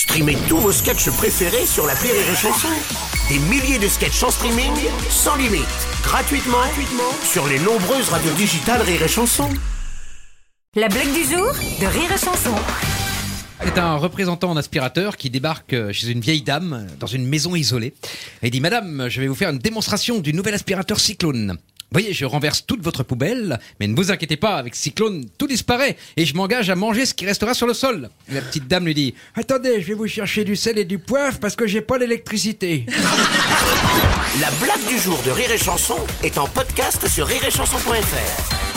Streamez tous vos sketchs préférés sur la Rire et Chanson. Des milliers de sketchs en streaming, sans limite, gratuitement, gratuitement sur les nombreuses radios digitales Rire et Chanson. La blague du jour de Rire et Chanson. C'est un représentant en aspirateur qui débarque chez une vieille dame dans une maison isolée et dit Madame, je vais vous faire une démonstration du nouvel aspirateur Cyclone. Voyez, je renverse toute votre poubelle, mais ne vous inquiétez pas, avec Cyclone, tout disparaît et je m'engage à manger ce qui restera sur le sol. La petite dame lui dit Attendez, je vais vous chercher du sel et du poivre parce que j'ai pas l'électricité. La blague du jour de Rire et Chanson est en podcast sur rireetchanson.fr.